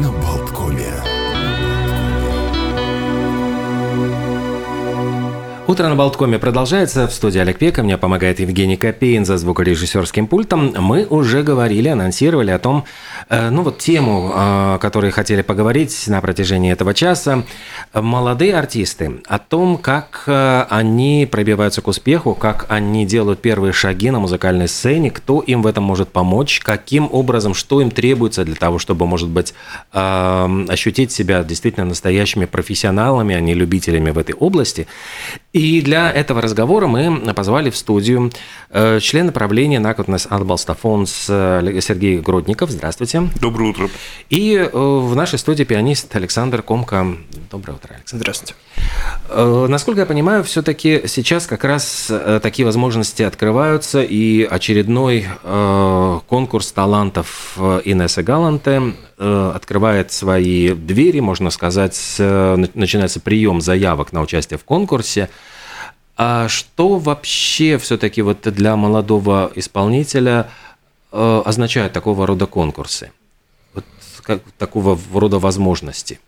на Болткоме. Утро на Болткоме продолжается. В студии Олег Пека. Мне помогает Евгений Копейн за звукорежиссерским пультом. Мы уже говорили, анонсировали о том, э, ну вот тему, о которой хотели поговорить на протяжении этого часа. Молодые артисты. О том, как э, они пробиваются к успеху, как они делают первые шаги на музыкальной сцене, кто им в этом может помочь, каким образом, что им требуется для того, чтобы, может быть, э, ощутить себя действительно настоящими профессионалами, а не любителями в этой области. И для этого разговора мы позвали в студию э, члена правления Накотнес Атбалстафонс э, Сергей Гродников. Здравствуйте. Доброе утро. И э, в нашей студии пианист Александр Комка. Доброе утро, Александр. Здравствуйте. Насколько я понимаю, все-таки сейчас как раз такие возможности открываются, и очередной конкурс талантов Инессы Галанте открывает свои двери, можно сказать, начинается прием заявок на участие в конкурсе. А что вообще все-таки вот для молодого исполнителя э, означают такого рода конкурсы? Вот как, такого рода возможности?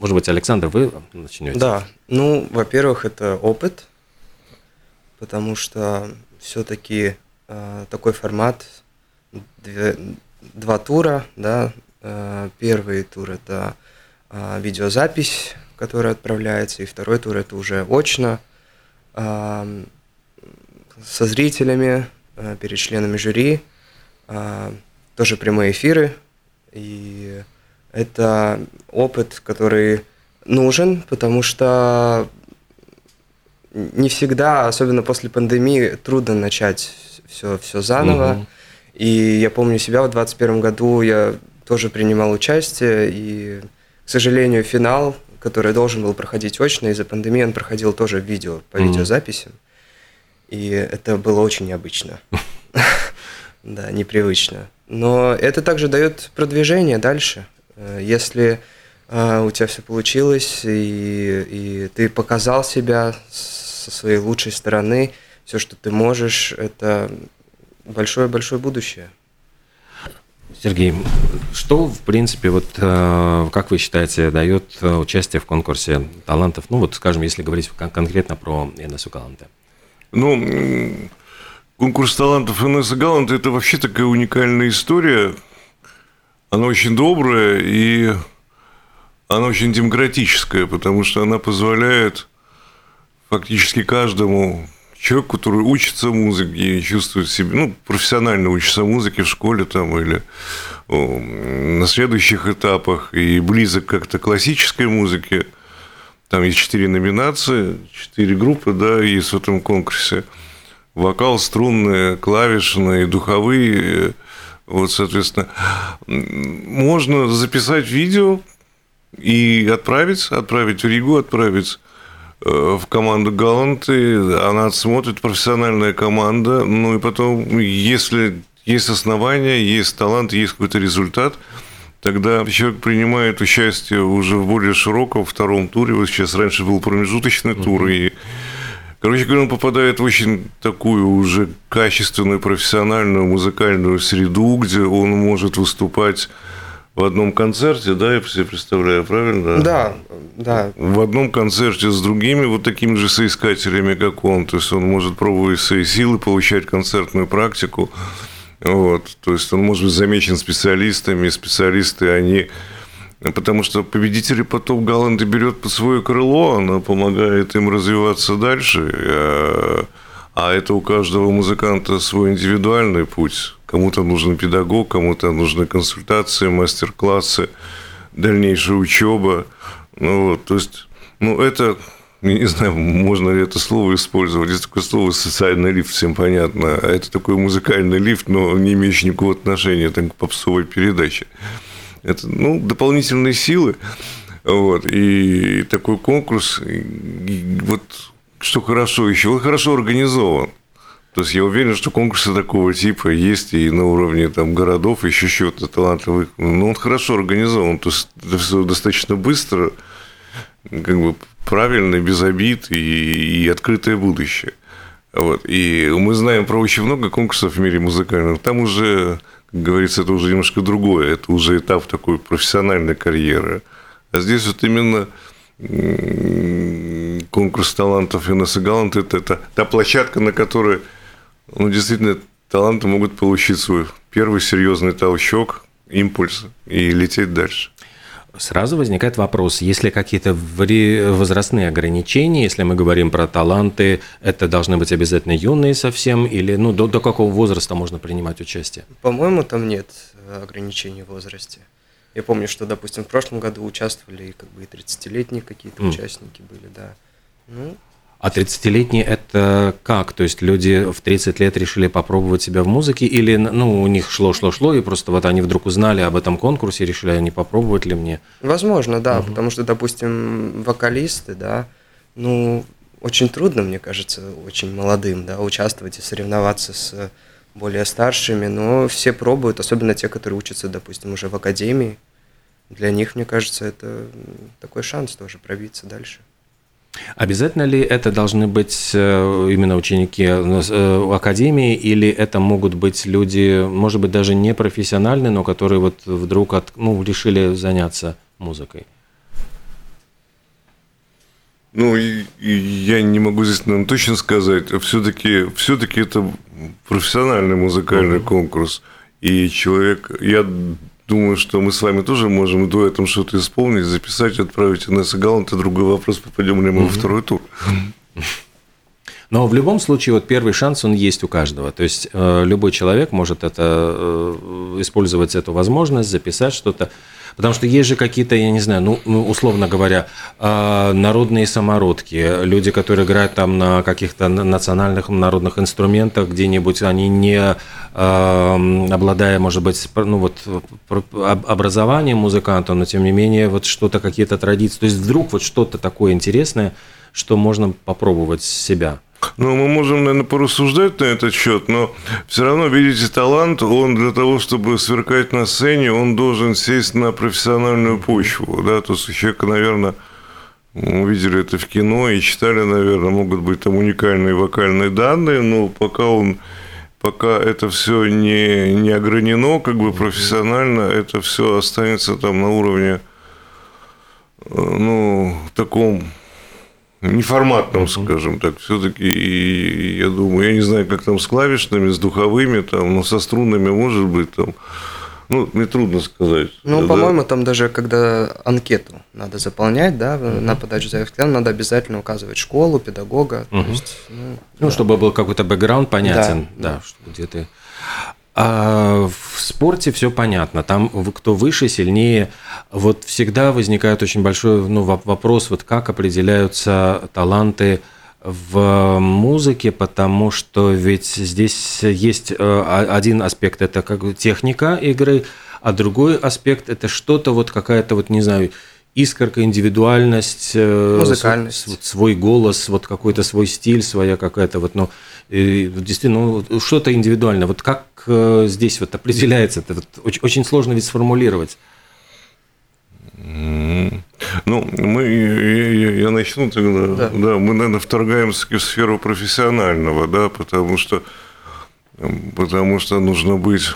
Может быть, Александр, вы начнете? Да, ну, во-первых, это опыт, потому что все-таки э, такой формат, две, два тура, да, э, первый тур это э, видеозапись, которая отправляется, и второй тур это уже очно – со зрителями, э, перед членами жюри, а, тоже прямые эфиры. И это опыт, который нужен, потому что не всегда, особенно после пандемии, трудно начать все, все заново. Угу. И я помню себя в 2021 году, я тоже принимал участие, и, к сожалению, финал который должен был проходить очно, из-за пандемии он проходил тоже в видео, по mm-hmm. видеозаписям. И это было очень необычно. Да, непривычно. Но это также дает продвижение дальше. Э, если э, у тебя все получилось, и, и ты показал себя со своей лучшей стороны, все, что ты можешь, это большое-большое будущее. Сергей, что, в принципе, вот э, как вы считаете, дает участие в конкурсе талантов? Ну, вот, скажем, если говорить конкретно про Инессу Галанте. Ну, конкурс талантов Инессы Галанте – это вообще такая уникальная история. Она очень добрая и она очень демократическая, потому что она позволяет фактически каждому человек, который учится музыке и чувствует себя, ну, профессионально учится музыке в школе там или на следующих этапах и близок как-то классической музыке. Там есть четыре номинации, четыре группы, да, есть в этом конкурсе. Вокал, струнные, клавишные, духовые. Вот, соответственно, можно записать видео и отправить, отправить в Ригу, отправить Э, в команду Галанты, она смотрит профессиональная команда, ну и потом, если есть основания, есть талант, есть какой-то результат, тогда человек принимает участие уже в более широком втором туре. Вот сейчас раньше был промежуточный тур, и Короче говоря, он попадает в очень такую уже качественную профессиональную музыкальную среду, где он может выступать в одном концерте, да, я себе представляю, правильно? Да, да. В одном концерте с другими вот такими же соискателями, как он. То есть он может пробовать свои силы, получать концертную практику. Вот. То есть он может быть замечен специалистами, специалисты, они Потому что победители потом Галанды берет под свое крыло, она помогает им развиваться дальше. А, а это у каждого музыканта свой индивидуальный путь. Кому-то нужен педагог, кому-то нужны консультации, мастер-классы, дальнейшая учеба. Ну, вот, то есть, ну, это, я не знаю, можно ли это слово использовать. Есть такое слово «социальный лифт», всем понятно. А это такой музыкальный лифт, но не имеющий никакого отношения там, к попсовой передаче. Это, ну, дополнительные силы. Вот, и такой конкурс, и вот что хорошо еще, он хорошо организован. То есть я уверен, что конкурсы такого типа есть и на уровне там, городов, еще чего-то талантливых. Но он хорошо организован. То есть это все достаточно быстро, как бы правильно, без обид и, и открытое будущее. Вот. И мы знаем про очень много конкурсов в мире музыкальных. Там уже как говорится, это уже немножко другое, это уже этап такой профессиональной карьеры. А здесь вот именно конкурс талантов Инесса Галант – это, это та площадка, на которой ну, действительно таланты могут получить свой первый серьезный толчок, импульс и лететь дальше. Сразу возникает вопрос, есть ли какие-то возрастные ограничения, если мы говорим про таланты, это должны быть обязательно юные совсем, или ну, до, до какого возраста можно принимать участие? По-моему, там нет ограничений в возрасте. Я помню, что, допустим, в прошлом году участвовали как бы и 30-летние какие-то mm. участники были, да. Ну, а 30-летние это как? То есть люди в 30 лет решили попробовать себя в музыке или ну, у них шло-шло-шло, и просто вот они вдруг узнали об этом конкурсе и решили, а не попробовать ли мне? Возможно, да, угу. потому что, допустим, вокалисты, да, ну, очень трудно, мне кажется, очень молодым, да, участвовать и соревноваться с более старшими, но все пробуют, особенно те, которые учатся, допустим, уже в академии. Для них, мне кажется, это такой шанс тоже пробиться дальше. Обязательно ли это должны быть э, именно ученики э, академии, или это могут быть люди, может быть, даже не профессиональные, но которые вот вдруг от, ну, решили заняться музыкой? Ну, я не могу здесь наверное, точно сказать. Все-таки все это профессиональный музыкальный uh-huh. конкурс. И человек, я думаю, что мы с вами тоже можем до этого что-то исполнить, записать, отправить Инесса Галант, и другой вопрос, попадем ли мы во второй тур. Но в любом случае, вот первый шанс, он есть у каждого. То есть э, любой человек может это, э, использовать эту возможность, записать что-то. Потому что есть же какие-то, я не знаю, ну, ну условно говоря, а, народные самородки, люди, которые играют там на каких-то национальных народных инструментах где-нибудь, они не а, обладая, может быть, ну вот образованием музыканта, но тем не менее вот что-то, какие-то традиции. То есть вдруг вот что-то такое интересное, что можно попробовать себя. Ну, мы можем, наверное, порассуждать на этот счет, но все равно, видите, талант, он для того, чтобы сверкать на сцене, он должен сесть на профессиональную почву, да, то есть человека, наверное, мы видели это в кино и читали, наверное, могут быть там уникальные вокальные данные, но пока он пока это все не, не огранено, как бы профессионально, это все останется там на уровне, э, ну, таком неформатном, скажем так, все-таки, я думаю, я не знаю, как там с клавишными, с духовыми, там, но со струнами, может быть, там, ну, мне трудно сказать. Ну, да? по-моему, там даже когда анкету надо заполнять, да, угу. на подачу заявки, надо обязательно указывать школу, педагога. Угу. То есть, ну, ну да. чтобы был какой-то бэкграунд понятен, да, да, да. где ты а в спорте все понятно. Там кто выше, сильнее. Вот всегда возникает очень большой ну, вопрос, вот как определяются таланты в музыке, потому что ведь здесь есть э, один аспект это как техника игры, а другой аспект это что-то вот какая-то вот не знаю искорка, индивидуальность, э, музыкальность, свой голос, вот какой-то свой стиль, своя какая-то вот, ну, действительно, ну, что-то индивидуальное. Вот как э, здесь вот определяется это? Вот очень, очень сложно ведь сформулировать. Ну, мы, я, я начну тогда. Да. да, мы, наверное, вторгаемся в сферу профессионального, да, потому что, потому что нужно быть,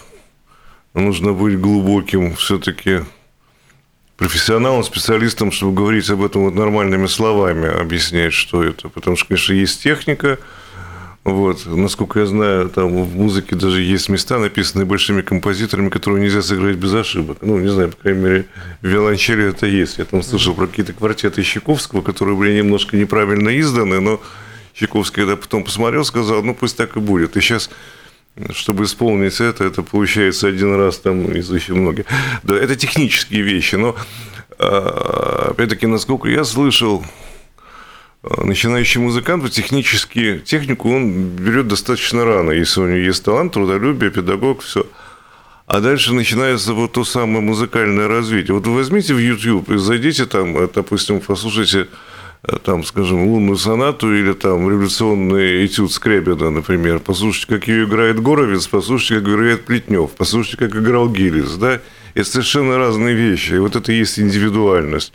нужно быть глубоким все-таки профессионалом, специалистом, чтобы говорить об этом вот нормальными словами, объяснять, что это. Потому что, конечно, есть техника, вот. Насколько я знаю, там в музыке даже есть места, написанные большими композиторами, которые нельзя сыграть без ошибок. Ну, не знаю, по крайней мере, виолончели это есть. Я там слышал про какие-то квартеты Щековского, которые были немножко неправильно изданы, но Щековский, когда потом посмотрел, сказал, ну, пусть так и будет. И сейчас чтобы исполнить это, это получается один раз там из очень многих. Да, это технические вещи, но а, опять-таки, насколько я слышал, начинающий музыкант технически, технику он берет достаточно рано, если у него есть талант, трудолюбие, педагог, все. А дальше начинается вот то самое музыкальное развитие. Вот вы возьмите в YouTube и зайдите там, э, допустим, послушайте э, там, скажем, лунную сонату или там революционный этюд Скрябина, например, послушайте, как ее играет Горовец, послушайте, как играет Плетнев, послушайте, как играл Гиллис, да, это совершенно разные вещи, и вот это и есть индивидуальность.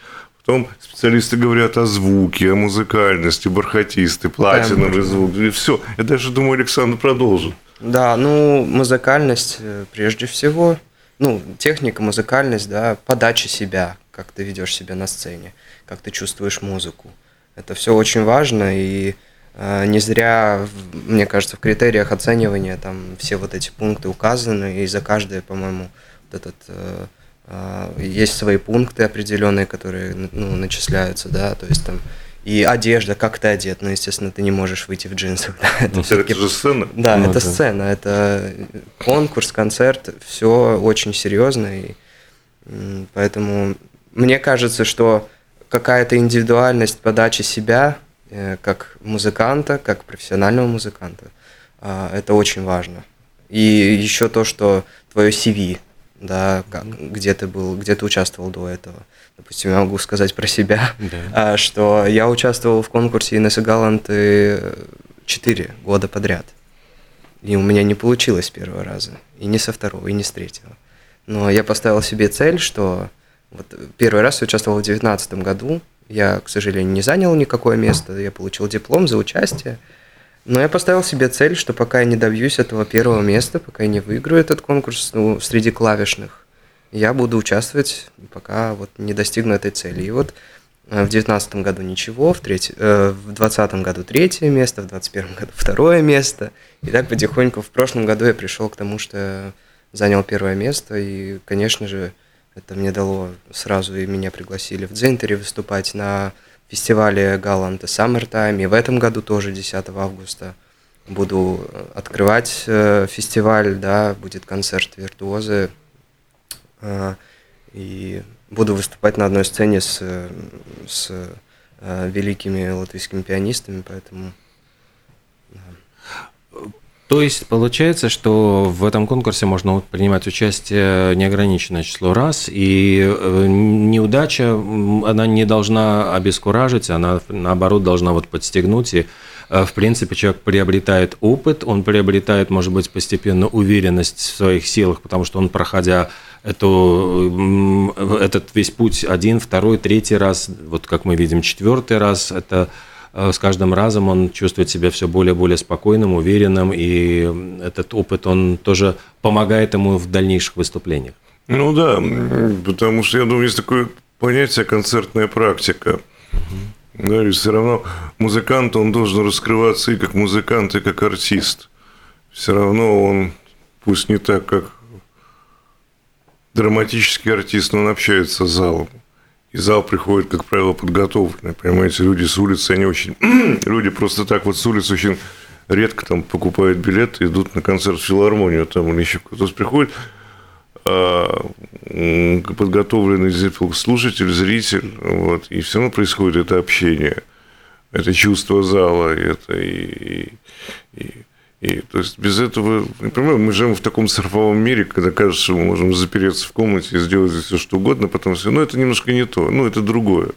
Потом специалисты говорят о звуке, о музыкальности, бархатисты, платиновый звук. И все. Я даже думаю, Александр продолжит. Да, ну, музыкальность э, прежде всего. Ну, техника, музыкальность, да, подача себя, как ты ведешь себя на сцене, как ты чувствуешь музыку. Это все очень важно, и э, не зря, мне кажется, в критериях оценивания там все вот эти пункты указаны, и за каждое, по-моему, вот этот э, есть свои пункты определенные, которые ну, начисляются, да, то есть там и одежда, как ты одет, ну, естественно, ты не можешь выйти в джинсах. Да, это, ну, это же сцена. Да, ну, это да. сцена, это конкурс, концерт, все очень серьезно, и поэтому мне кажется, что какая-то индивидуальность подачи себя, э, как музыканта, как профессионального музыканта, а, это очень важно. И еще то, что твое CV, да, как, где ты был, где ты участвовал до этого. Допустим, я могу сказать про себя, да. что я участвовал в конкурсе Инессы Галанты 4 года подряд. И у меня не получилось с первого раза, и не со второго, и не с третьего. Но я поставил себе цель, что вот первый раз я участвовал в 2019 году. Я, к сожалению, не занял никакое место. Я получил диплом за участие. Но я поставил себе цель, что пока я не добьюсь этого первого места, пока я не выиграю этот конкурс ну, среди клавишных, я буду участвовать, пока вот не достигну этой цели. И вот э, в девятнадцатом году ничего, в, треть, э, в двадцатом году третье место, в двадцать первом году второе место. И так потихоньку в прошлом году я пришел к тому, что занял первое место. И, конечно же, это мне дало сразу, и меня пригласили в Дзентере выступать на фестивале Галанта Summertime. И в этом году тоже 10 августа буду открывать э, фестиваль, да, будет концерт «Виртуозы». Э, и буду выступать на одной сцене с, с э, великими латвийскими пианистами, поэтому то есть получается, что в этом конкурсе можно принимать участие неограниченное число раз, и э, неудача, она не должна обескуражить, она наоборот должна вот подстегнуть, и э, в принципе человек приобретает опыт, он приобретает, может быть, постепенно уверенность в своих силах, потому что он, проходя эту, этот весь путь один, второй, третий раз, вот как мы видим, четвертый раз, это с каждым разом он чувствует себя все более и более спокойным, уверенным, и этот опыт, он тоже помогает ему в дальнейших выступлениях. Ну да, потому что, я думаю, есть такое понятие концертная практика. Да, и все равно музыкант, он должен раскрываться и как музыкант, и как артист. Все равно он, пусть не так, как драматический артист, но он общается с залом. И зал приходит, как правило, подготовленный. Понимаете, люди с улицы, они очень... люди просто так вот с улицы очень редко там покупают билеты, идут на концерт в филармонию, там или еще кто-то приходит, а, подготовленный слушатель, зритель, вот, и все равно происходит это общение, это чувство зала, это и, и, и и, то есть без этого, например, мы живем в таком цифровом мире, когда кажется, что мы можем запереться в комнате и сделать все что угодно, потом все. Но это немножко не то, ну это другое.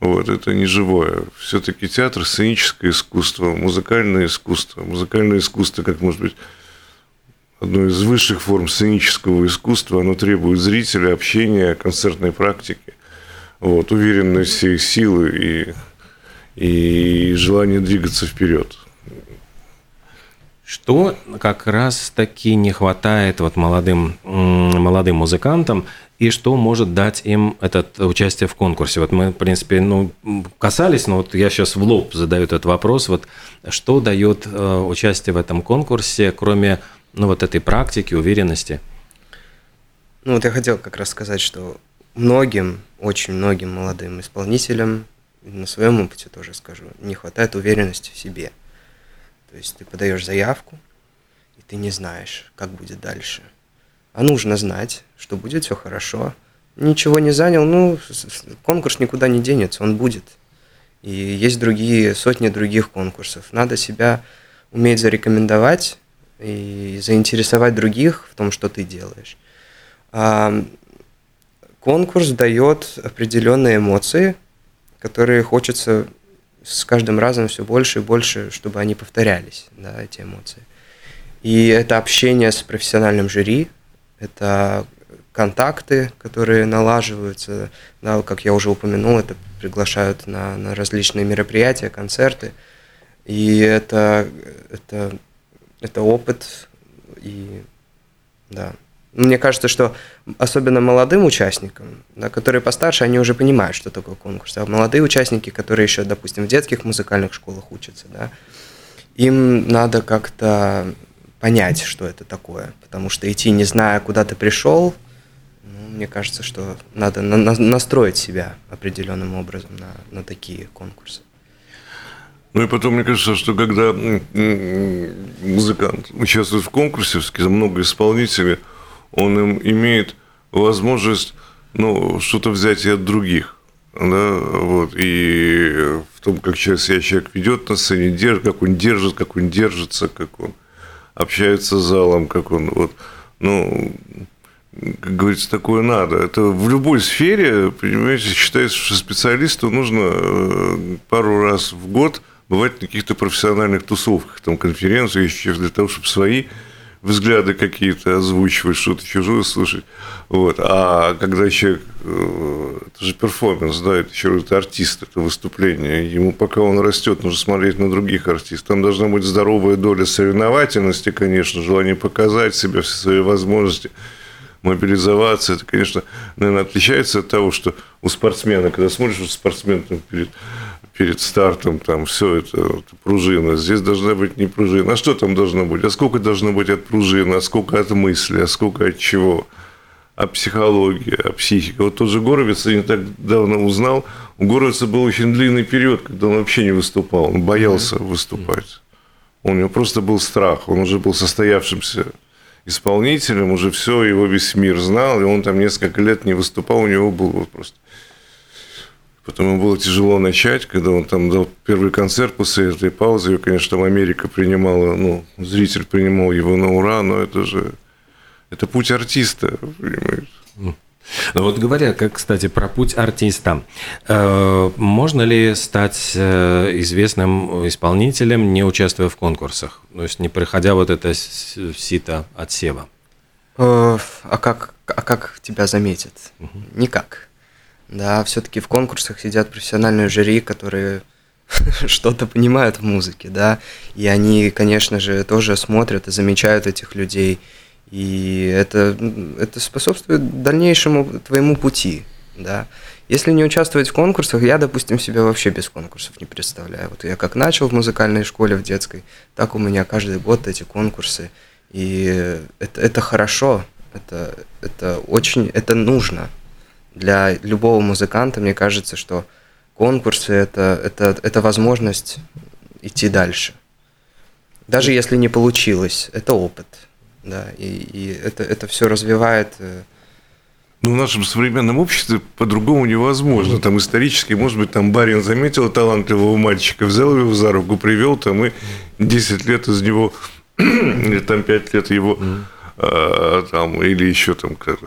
Вот, это не живое. Все-таки театр, сценическое искусство, музыкальное искусство. Музыкальное искусство, как может быть, одно из высших форм сценического искусства, оно требует зрителя, общения, концертной практики, вот, уверенности, силы и, и желания двигаться вперед. Что как раз-таки не хватает вот молодым, молодым музыкантам, и что может дать им это участие в конкурсе? Вот мы, в принципе, ну, касались, но вот я сейчас в лоб задаю этот вопрос. Вот что дает э, участие в этом конкурсе, кроме ну, вот этой практики, уверенности? Ну, вот я хотел как раз сказать, что многим, очень многим молодым исполнителям, на своем опыте тоже скажу, не хватает уверенности в себе – то есть ты подаешь заявку, и ты не знаешь, как будет дальше. А нужно знать, что будет все хорошо. Ничего не занял, ну, конкурс никуда не денется, он будет. И есть другие, сотни других конкурсов. Надо себя уметь зарекомендовать и заинтересовать других в том, что ты делаешь. А конкурс дает определенные эмоции, которые хочется с каждым разом все больше и больше, чтобы они повторялись, да, эти эмоции. И это общение с профессиональным жюри, это контакты, которые налаживаются, да, как я уже упомянул, это приглашают на, на различные мероприятия, концерты. И это, это это опыт, и да. Мне кажется, что особенно молодым участникам, да, которые постарше, они уже понимают, что такое конкурс. А молодые участники, которые еще, допустим, в детских музыкальных школах учатся, да, им надо как-то понять, что это такое. Потому что идти, не зная, куда ты пришел, ну, мне кажется, что надо на на настроить себя определенным образом на, на такие конкурсы. Ну и потом, мне кажется, что когда музыкант участвует в конкурсе, много исполнителей, он им имеет возможность ну, что-то взять и от других. Да, вот, и в том, как себя человек ведет на сцене, держит, как он держит, как он держится, как он общается с залом, как он вот, ну, как говорится, такое надо. Это в любой сфере, понимаете, считается, что специалисту нужно э, пару раз в год бывать на каких-то профессиональных тусовках, там, конференциях, еще для того, чтобы свои взгляды какие-то озвучивать, что-то чужое слушать. Вот. А когда человек, э, это же перформанс, да, это еще это артист, это выступление. Ему пока он растет, нужно смотреть на других артистов. Там должна быть здоровая доля соревновательности, конечно, желание показать себя, все свои возможности мобилизоваться. Это, конечно, наверное, отличается от того, что у спортсмена, когда смотришь, что спортсмен там, перед перед стартом, там все это, это пружина. Здесь должна быть не пружина. А что там должно быть? А сколько должно быть от пружины? А сколько от мысли? А сколько от чего? А психология, а психика. Вот тот же Горовец, я не так давно узнал, у Горовица был очень длинный период, когда он вообще не выступал, он боялся выступать. У него просто был страх, он уже был состоявшимся исполнителем, уже все, его весь мир знал, и он там несколько лет не выступал, у него был вот просто Потом ему было тяжело начать, когда он там дал первый концерт после этой паузы. Ее, конечно, там Америка принимала, ну, зритель принимал его на ура, но это же, это путь артиста, понимаете. Ну вот говоря, как, кстати, про путь артиста, э, можно ли стать э, известным исполнителем, не участвуя в конкурсах, то есть не проходя вот это сито отсева? Э, а как, а как тебя заметят? Угу. Никак. Да, все-таки в конкурсах сидят профессиональные жюри, которые что-то понимают в музыке, да, и они, конечно же, тоже смотрят и замечают этих людей, и это, это способствует дальнейшему твоему пути, да. Если не участвовать в конкурсах, я, допустим, себя вообще без конкурсов не представляю. Вот я как начал в музыкальной школе, в детской, так у меня каждый год эти конкурсы, и это, это хорошо, это, это очень, это нужно, для любого музыканта, мне кажется, что конкурсы это, это, это возможность идти дальше. Даже если не получилось, это опыт. Да, и, и это, это все развивает. Э, ну, в нашем современном обществе по-другому невозможно. Там исторически, может быть, там барин заметил талантливого мальчика, взял его за руку, привел там и 10 лет из него, или там 5 лет его а, там, или еще там, как,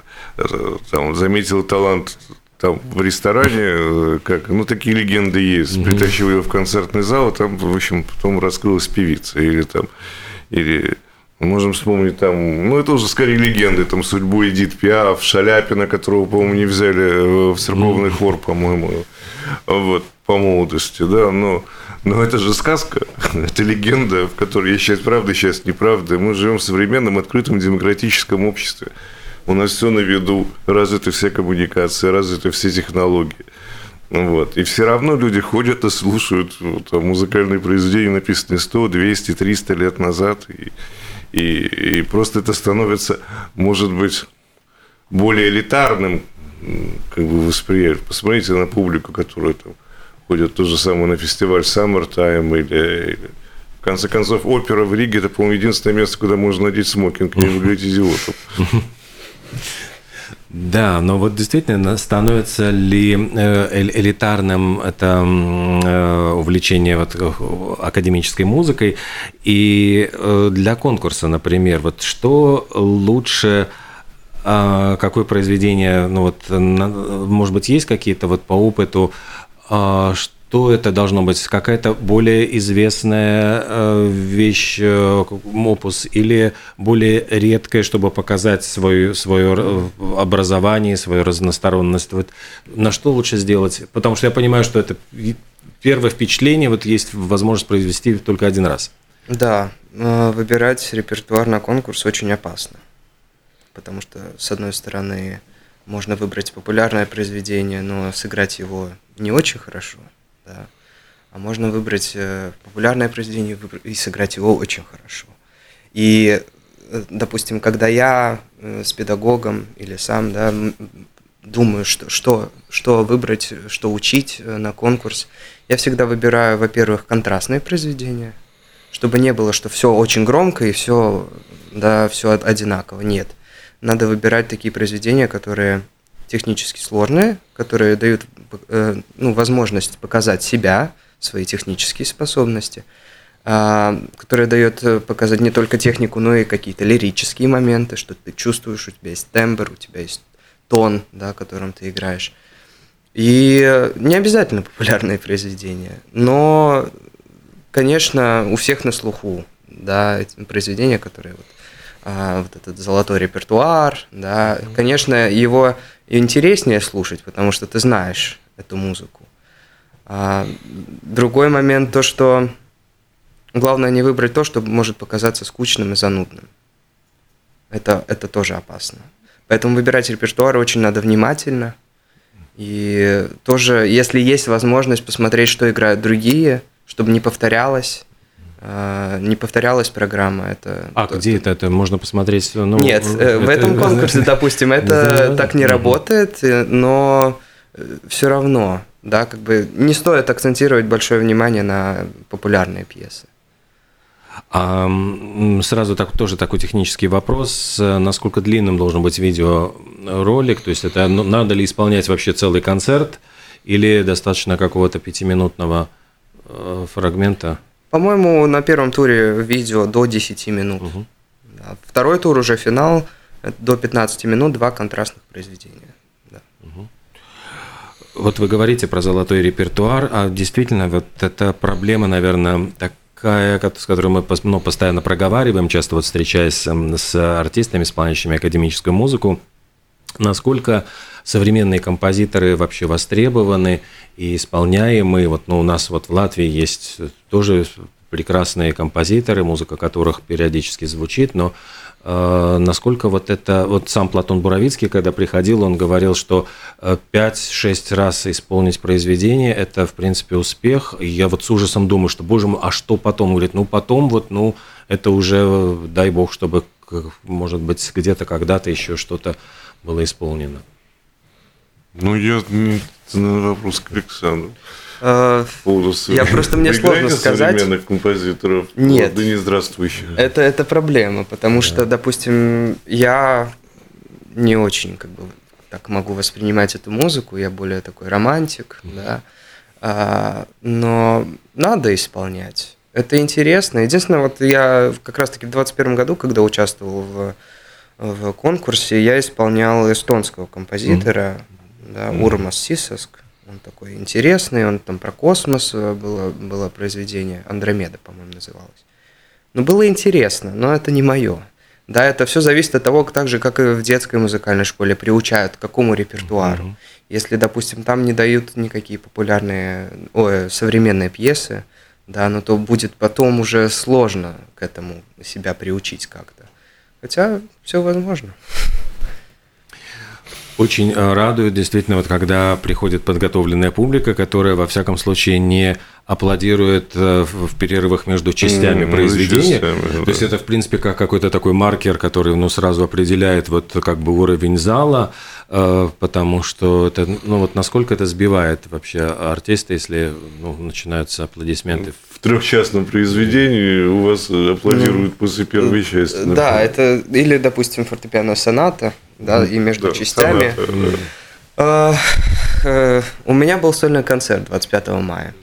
там заметил талант там в ресторане, э, как, ну, такие легенды есть, притащил ее в концертный зал, а там, в общем, потом раскрылась певица, или там, или Можем вспомнить там, ну это уже скорее легенды, там судьбу Эдит Пиаф, Шаляпина, которого, по-моему, не взяли э, в церковный хор, по-моему, вот, по молодости, да, но но это же сказка, это легенда, в которой есть часть правды, часть неправды. Мы живем в современном, открытом, демократическом обществе. У нас все на виду, развиты все коммуникации, развиты все технологии. Вот. И все равно люди ходят и слушают вот, музыкальные произведения, написанные 100, 200, 300 лет назад. И, и, и просто это становится, может быть, более элитарным как бы восприятием. Посмотрите на публику, которая там ходят то же самое на фестиваль Summertime или, или в конце концов, опера в Риге – это, по-моему, единственное место, куда можно надеть смокинг, не выглядеть идиотом. Да, но вот действительно становится ли э, элитарным это э, увлечение вот э, академической музыкой и для конкурса, например, вот что лучше а, какое произведение, ну вот, может быть, есть какие-то вот по опыту что это должно быть? Какая-то более известная э, вещь, э, опус, или более редкая, чтобы показать свое, свое э, образование, свою разносторонность? Вот на что лучше сделать? Потому что я понимаю, что это первое впечатление, вот есть возможность произвести только один раз. Да, выбирать репертуар на конкурс очень опасно. Потому что, с одной стороны, можно выбрать популярное произведение, но сыграть его не очень хорошо, да. А можно выбрать э, популярное произведение и сыграть его очень хорошо. И, э, допустим, когда я с педагогом или сам, да, думаю, что, что, что выбрать, что учить на конкурс, я всегда выбираю, во-первых, контрастные произведения, чтобы не было, что все очень громко и все, да, все одинаково. Нет. Надо выбирать такие произведения, которые технически сложные, которые дают э, ну, возможность показать себя, свои технические способности, э, которые дают э, показать не только технику, но и какие-то лирические моменты, что ты чувствуешь, у тебя есть тембр, у тебя есть тон, да, которым ты играешь. И не обязательно популярные произведения, но, конечно, у всех на слуху, да, произведения, которые вот, а, вот этот золотой репертуар, да, конечно, его интереснее слушать, потому что ты знаешь эту музыку. А другой момент то, что главное не выбрать то, что может показаться скучным и занудным. Это, это тоже опасно. Поэтому выбирать репертуар очень надо внимательно – и тоже, если есть возможность посмотреть, что играют другие, чтобы не повторялось, не повторялась программа. Это а то, где это? Это можно посмотреть? Ну, Нет, э, это... в этом конкурсе, допустим, это так не работает, э, но все равно, да, как бы не стоит акцентировать большое внимание на популярные пьесы. А, сразу так, тоже такой технический вопрос. Насколько длинным должен быть видеоролик? То есть это ну, надо ли исполнять вообще целый концерт или достаточно какого-то пятиминутного э, фрагмента? По-моему, на первом туре видео до 10 минут. Угу. Да. Второй тур уже финал, до 15 минут, два контрастных произведения. Да. Угу. Вот вы говорите про золотой репертуар, а действительно вот эта проблема, наверное, так такая, с которой мы ну, постоянно проговариваем, часто вот встречаясь с артистами, исполняющими академическую музыку, насколько современные композиторы вообще востребованы и исполняемые. Вот, ну, у нас вот в Латвии есть тоже прекрасные композиторы, музыка которых периодически звучит, но э, насколько вот это, вот сам Платон Буровицкий, когда приходил, он говорил, что 5-6 э, раз исполнить произведение – это, в принципе, успех. И я вот с ужасом думаю, что, боже мой, а что потом? Он говорит, ну, потом вот, ну, это уже, дай бог, чтобы, может быть, где-то, когда-то еще что-то было исполнено. Ну, я на вопрос к Александру. Uh, я просто мне сложно сказать. современных композиторов. Нет. Да не здравствующих. Это, это проблема, потому да. что, допустим, я не очень как бы так могу воспринимать эту музыку, я более такой романтик, mm-hmm. да. А, но надо исполнять. Это интересно. Единственное, вот я как раз-таки в 2021 году, когда участвовал в, в конкурсе, я исполнял эстонского композитора, mm-hmm. да, Урмас Сисаск. Он такой интересный, он там про космос э, было, было произведение, Андромеда, по-моему, называлось. Ну, было интересно, но это не мое. Да, это все зависит от того, так же, как и в детской музыкальной школе приучают к какому репертуару. Mm-hmm. Если, допустим, там не дают никакие популярные, ой, современные пьесы, да, но то будет потом уже сложно к этому себя приучить как-то. Хотя все возможно. Очень э, радует действительно, вот когда приходит подготовленная публика, которая во всяком случае не аплодирует э, в перерывах между частями mm, произведения. Частями, То да. есть это, в принципе, как какой-то такой маркер, который ну, сразу определяет вот как бы уровень зала, потому что это, ну вот насколько это сбивает вообще артиста, если ну, начинаются аплодисменты. В трехчастном произведении у вас аплодируют mm. после первой части. Например. Да, это или, допустим, фортепиано соната, да, и между да, частями. Соната, да. Uh, у меня был сольный концерт 25 мая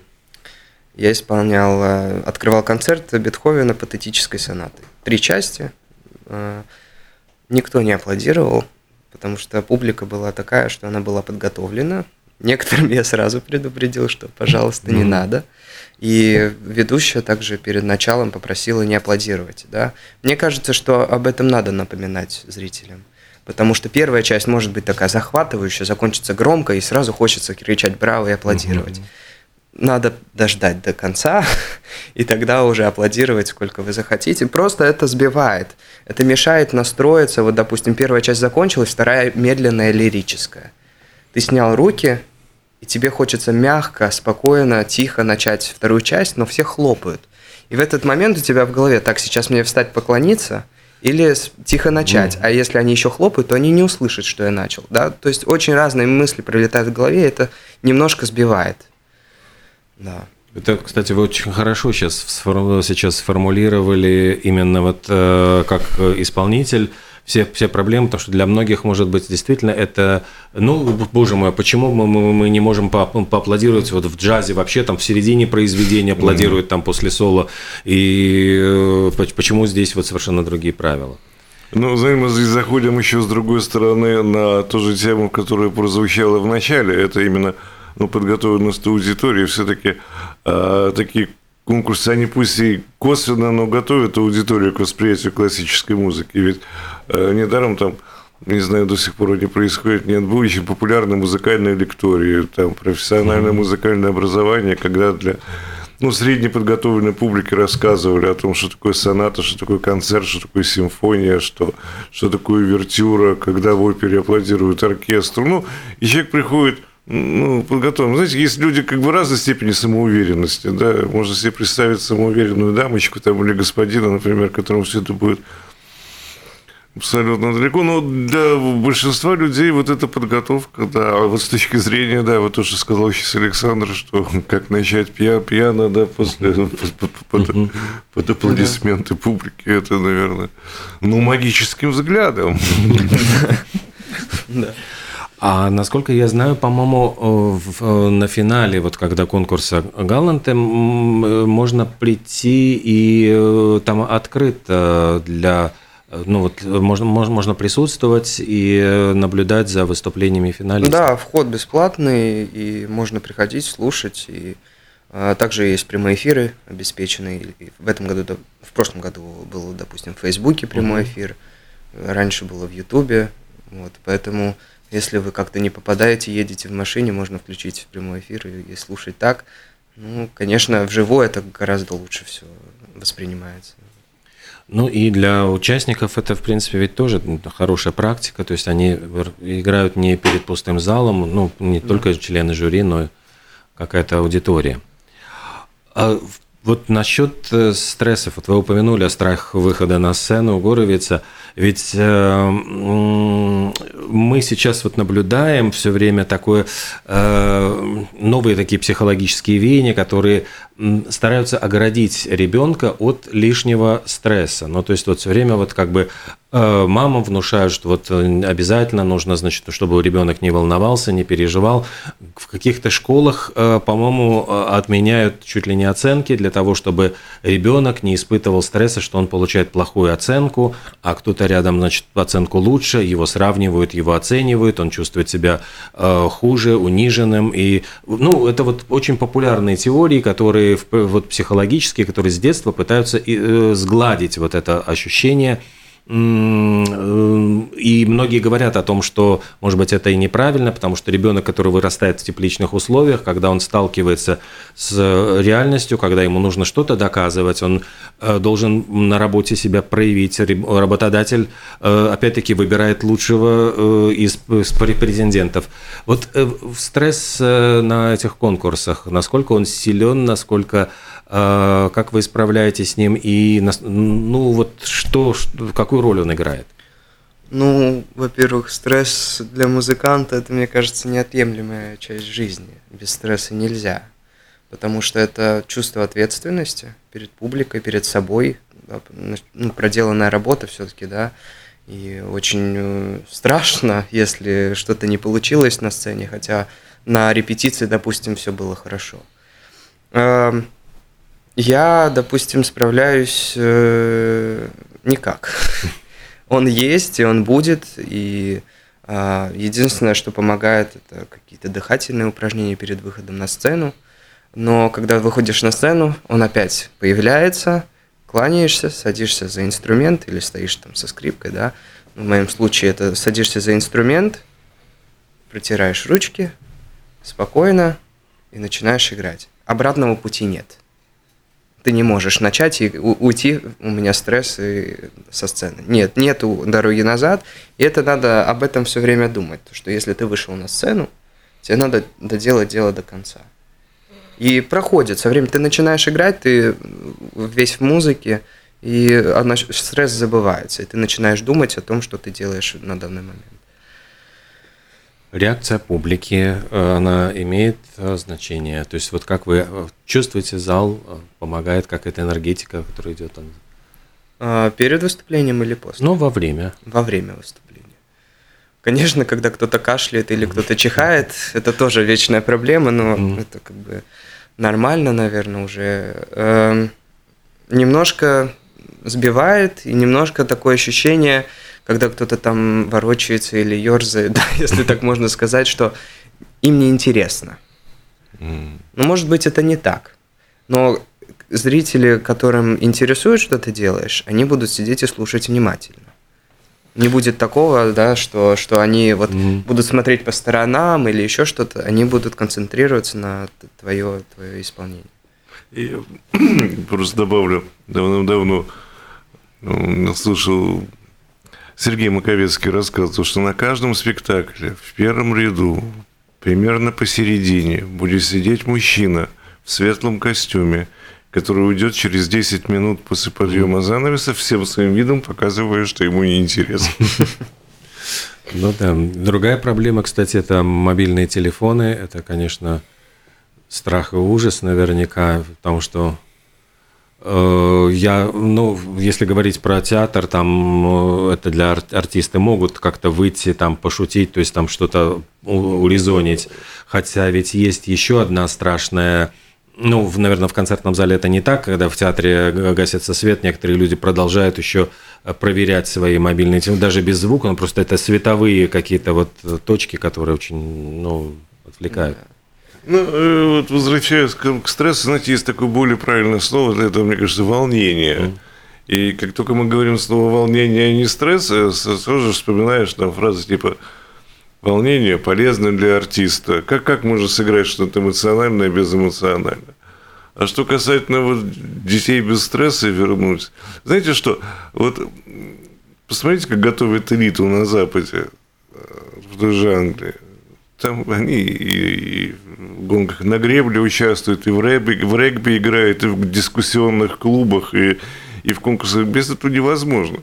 я исполнял, э, открывал концерт Бетховена патетической сонаты. Три части. Э, никто не аплодировал, потому что публика была такая, что она была подготовлена. Некоторым я сразу предупредил, что, пожалуйста, не надо. И ведущая также перед началом попросила не аплодировать. Да? Мне кажется, что об этом надо напоминать зрителям. Потому что первая часть может быть такая захватывающая, закончится громко, и сразу хочется кричать «Браво!» и аплодировать. Mm-hmm надо дождать до конца, и тогда уже аплодировать, сколько вы захотите. Просто это сбивает. Это мешает настроиться. Вот, допустим, первая часть закончилась, вторая медленная, лирическая. Ты снял руки, и тебе хочется мягко, спокойно, тихо начать вторую часть, но все хлопают. И в этот момент у тебя в голове, так, сейчас мне встать поклониться, или тихо начать. Mm. А если они еще хлопают, то они не услышат, что я начал. Да? То есть очень разные мысли пролетают в голове, это немножко сбивает. Да. Это, кстати, вы очень хорошо сейчас, сейчас сформулировали именно вот э, как исполнитель все, все проблемы, потому что для многих, может быть, действительно это, ну, боже мой, а почему мы, мы, мы не можем по, ну, поаплодировать вот в джазе вообще там в середине произведения аплодируют там после соло, и э, почему здесь вот совершенно другие правила? Ну, знаете, мы здесь заходим еще с другой стороны на ту же тему, которая прозвучала в начале, это именно ну, подготовленность аудитории, все-таки э, такие конкурсы, они пусть и косвенно, но готовят аудиторию к восприятию классической музыки. Ведь э, недаром там, не знаю, до сих пор не происходит, нет, был очень популярной музыкальной лектории, там профессиональное музыкальное образование, когда для ну, среднеподготовленной публике рассказывали о том, что такое соната, что такое концерт, что такое симфония, что, что такое вертюра, когда в опере аплодируют оркестру. Ну, и человек приходит – ну, подготовлен. Знаете, есть люди как бы разной степени самоуверенности, да, можно себе представить самоуверенную дамочку там или господина, например, которому все это будет абсолютно далеко, но для большинства людей вот эта подготовка, да, а вот с точки зрения, да, вот то, что сказал сейчас Александр, что как начать пья, пьяно, да, после, под, под, под аплодисменты публики, это, наверное, ну, магическим взглядом. Да. А насколько я знаю, по-моему, э, на финале, вот когда конкурса Галанте, можно прийти и э, там открыто для ну вот можно, можно, можно присутствовать и наблюдать за выступлениями финалистов. Да, вход бесплатный, и можно приходить, слушать. И а, также есть прямые эфиры обеспеченные. В этом году, в прошлом году был, допустим, в Фейсбуке прямой эфир, раньше было в Ютубе. Вот, поэтому если вы как-то не попадаете, едете в машине, можно включить прямой эфир и, и слушать так. Ну, конечно, вживую это гораздо лучше все воспринимается. Ну и для участников это, в принципе, ведь тоже хорошая практика. То есть они играют не перед пустым залом, ну, не да. только члены жюри, но и какая-то аудитория. А вот насчет э, стрессов, вот вы упомянули о страхах выхода на сцену у Горовица – ведь э, мы сейчас вот наблюдаем все время такое э, новые такие психологические веяния, которые стараются оградить ребенка от лишнего стресса. Ну, то есть вот все время вот как бы э, мамам внушают, что вот э, обязательно нужно, значит, чтобы ребенок не волновался, не переживал. В каких-то школах, по-моему, отменяют чуть ли не оценки для того, чтобы ребенок не испытывал стресса, что он получает плохую оценку, а кто-то рядом, значит, оценку лучше, его сравнивают, его оценивают, он чувствует себя хуже, униженным. И, ну, это вот очень популярные теории, которые вот психологические, которые с детства пытаются э, сгладить вот это ощущение и многие говорят о том, что, может быть, это и неправильно, потому что ребенок, который вырастает в тепличных условиях, когда он сталкивается с реальностью, когда ему нужно что-то доказывать, он э, должен на работе себя проявить. Работодатель, э, опять-таки, выбирает лучшего э, из претендентов. Вот стресс на этих конкурсах, насколько он силен, насколько как вы справляетесь с ним и ну вот что, какую роль он играет? Ну, во-первых, стресс для музыканта это, мне кажется, неотъемлемая часть жизни. Без стресса нельзя. Потому что это чувство ответственности перед публикой, перед собой, да, ну, проделанная работа все-таки, да. И очень э, страшно, если что-то не получилось на сцене, хотя на репетиции, допустим, все было хорошо. Я, допустим, справляюсь э, никак. Он есть, и он будет, и э, единственное, что помогает, это какие-то дыхательные упражнения перед выходом на сцену. Но когда выходишь на сцену, он опять появляется, кланяешься, садишься за инструмент или стоишь там со скрипкой, да. В моем случае это садишься за инструмент, протираешь ручки, спокойно и начинаешь играть. обратного пути нет. Ты не можешь начать и уйти, у меня стресс и со сцены. Нет, нету дороги назад, и это надо об этом все время думать, что если ты вышел на сцену, тебе надо доделать дело до конца. И проходит со временем, ты начинаешь играть, ты весь в музыке, и стресс забывается, и ты начинаешь думать о том, что ты делаешь на данный момент. Реакция публики, э, она имеет э, значение. То есть вот как вы э, чувствуете, зал помогает, как эта энергетика, которая идет там? А, перед выступлением или после? Ну, во время. Во время выступления. Конечно, когда кто-то кашляет или кто-то чихает, это тоже вечная проблема, но mm. это как бы нормально, наверное, уже. Эм, немножко сбивает, и немножко такое ощущение, когда кто-то там ворочается или ерзает, да, если так можно сказать, что им не интересно. Ну, может быть, это не так. Но зрители, которым интересует, что ты делаешь, они будут сидеть и слушать внимательно. Не будет такого, да, что, что они вот mm. будут смотреть по сторонам или еще что-то, они будут концентрироваться на твое, твое исполнение. И просто добавлю, давно-давно ну, слушал Сергей Маковецкий рассказывал, что на каждом спектакле в первом ряду, примерно посередине, будет сидеть мужчина в светлом костюме, который уйдет через 10 минут после подъема занавеса, всем своим видом показывая, что ему неинтересно. Ну да. Другая проблема, кстати, это мобильные телефоны. Это, конечно, страх и ужас наверняка, потому что я, ну, если говорить про театр, там э, это для артисты могут как-то выйти, там пошутить, то есть там что-то урезонить. Хотя ведь есть еще одна страшная ну, наверное, в концертном зале это не так, когда в театре гасится свет, некоторые люди продолжают еще проверять свои мобильные телефоны, даже без звука, но просто это световые какие-то вот точки, которые очень, ну, отвлекают. Ну, э, вот возвращаясь к, к стрессу, знаете, есть такое более правильное слово для этого, мне кажется, волнение. Mm. И как только мы говорим слово волнение, а не стресс, э, сразу же вспоминаешь там фразы типа волнение полезно для артиста. Как, как можно сыграть что-то эмоциональное безэмоционально? А что касательно вот детей без стресса вернуть, знаете что, вот посмотрите, как готовят элиту на Западе, э, в той же Англии. Там они и, и в гонках на гребле участвуют, и в регби, в регби играют, и в дискуссионных клубах, и, и в конкурсах. Без этого невозможно.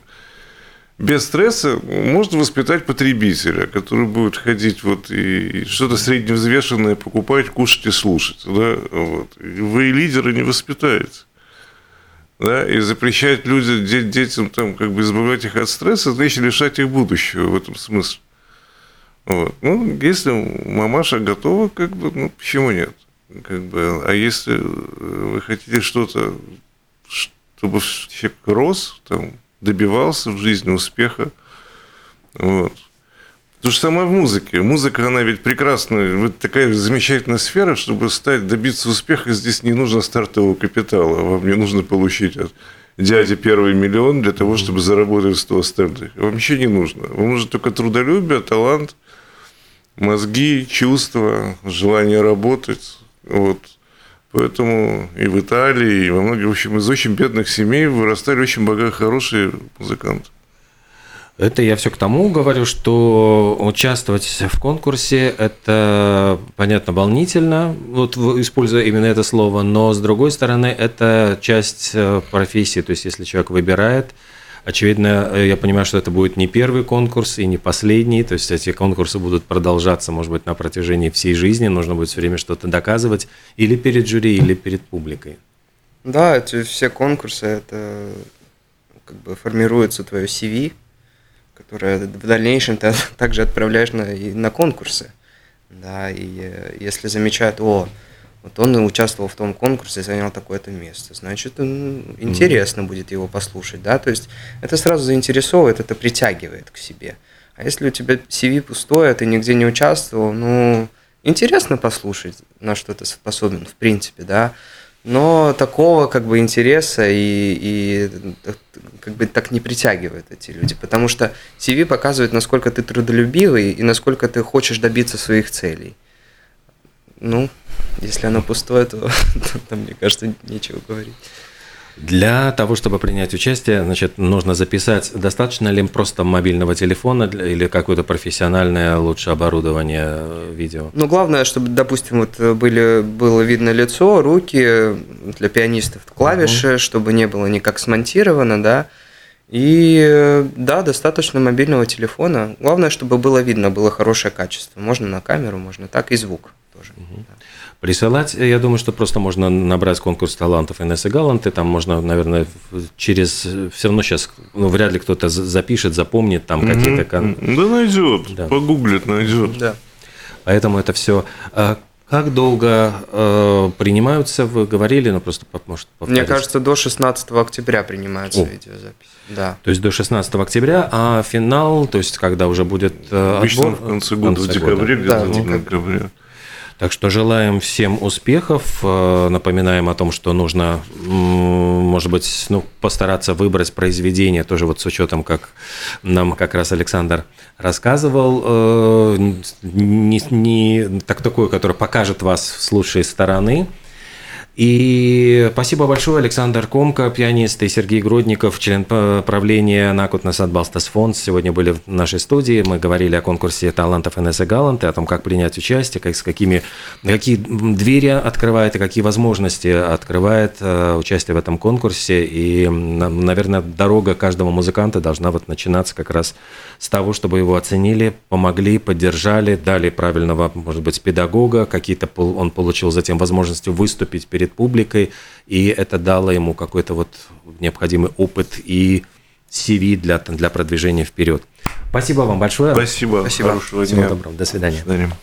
Без стресса можно воспитать потребителя, который будет ходить вот и что-то средневзвешенное покупать, кушать и слушать. Да? Вот. Вы лидеры не воспитаете. Да? И запрещать людям, детям там, как бы избавлять их от стресса, значит лишать их будущего в этом смысле. Вот. Ну, если мамаша готова, как бы, ну, почему нет? Как бы, а если вы хотите что-то, чтобы человек рос, там, добивался в жизни успеха, вот. То же самое в музыке. Музыка, она ведь прекрасная, вот такая замечательная сфера, чтобы стать, добиться успеха, здесь не нужно стартового капитала, вам не нужно получить от дяди первый миллион для того, чтобы заработать 100 остальных. Вам ничего не нужно. Вам нужно только трудолюбие, талант – мозги, чувства, желание работать. Вот. Поэтому и в Италии, и во многих, в общем, из очень бедных семей вырастали очень богатые, хорошие музыканты. Это я все к тому говорю, что участвовать в конкурсе – это, понятно, волнительно, вот используя именно это слово, но, с другой стороны, это часть э, профессии. То есть, если человек выбирает – Очевидно, э, я понимаю, что это будет не первый конкурс и не последний, то есть эти конкурсы будут продолжаться, может быть, на протяжении всей жизни, нужно будет все время что-то доказывать или перед жюри, или перед публикой. Да, эти все конкурсы, это как бы формируется твое CV, которое в дальнейшем ты также отправляешь на, и на конкурсы. Да, и э, если замечают, о, вот он участвовал в том конкурсе, занял такое-то место. Значит, интересно mm-hmm. будет его послушать, да, то есть это сразу заинтересовывает, это притягивает к себе. А если у тебя CV пустое, ты нигде не участвовал, ну, интересно послушать, на что ты способен, в принципе, да, но такого как бы интереса и, и как бы так не притягивают эти люди, потому что CV показывает, насколько ты трудолюбивый и насколько ты хочешь добиться своих целей Ну, если оно пустое, то, то мне кажется, нечего говорить. Для того, чтобы принять участие, значит, нужно записать, достаточно ли просто мобильного телефона или какое-то профессиональное лучше оборудование э, видео? Ну, главное, чтобы, допустим, вот были, было видно лицо, руки для пианистов, клавиши, uh-huh. чтобы не было никак смонтировано, да. И э, да, достаточно мобильного телефона. Главное, чтобы было видно, было хорошее качество. Можно на камеру, можно так, и звук тоже. Uh-huh. Да. Присылать, я думаю, что просто можно набрать конкурс талантов Инессы Галанты, там можно, наверное, через... Все равно сейчас, ну, вряд ли кто-то запишет, запомнит там mm-hmm. какие-то... Да найдет, да. погуглит, найдет. Да. Поэтому это все... А как долго э, принимаются, вы говорили, но просто может повторить. Мне кажется, до 16 октября принимаются О. видеозаписи. Да. То есть до 16 октября, а финал, то есть когда уже будет э, Обычно в конце года, в, конце в декабре, где-то да, в декабре. Так что желаем всем успехов. Э, напоминаем о том, что нужно, может быть, ну, постараться выбрать произведение, тоже вот с учетом, как нам как раз Александр рассказывал, э, не, не так такое, которое покажет вас с лучшей стороны. И спасибо большое, Александр Комка, пианист, и Сергей Гродников, член правления Накут Насад Балстас Фонд, сегодня были в нашей студии. Мы говорили о конкурсе талантов Инессы Галанты, о том, как принять участие, как, с какими, какие двери открывает и какие возможности открывает э, участие в этом конкурсе. И, наверное, дорога каждого музыканта должна вот начинаться как раз с того, чтобы его оценили, помогли, поддержали, дали правильного, может быть, педагога, какие-то он получил затем возможности выступить публикой, и это дало ему какой-то вот необходимый опыт и CV для, для продвижения вперед. Спасибо вам большое. Спасибо. Спасибо. Хорошего Всего доброго. До свидания. До свидания.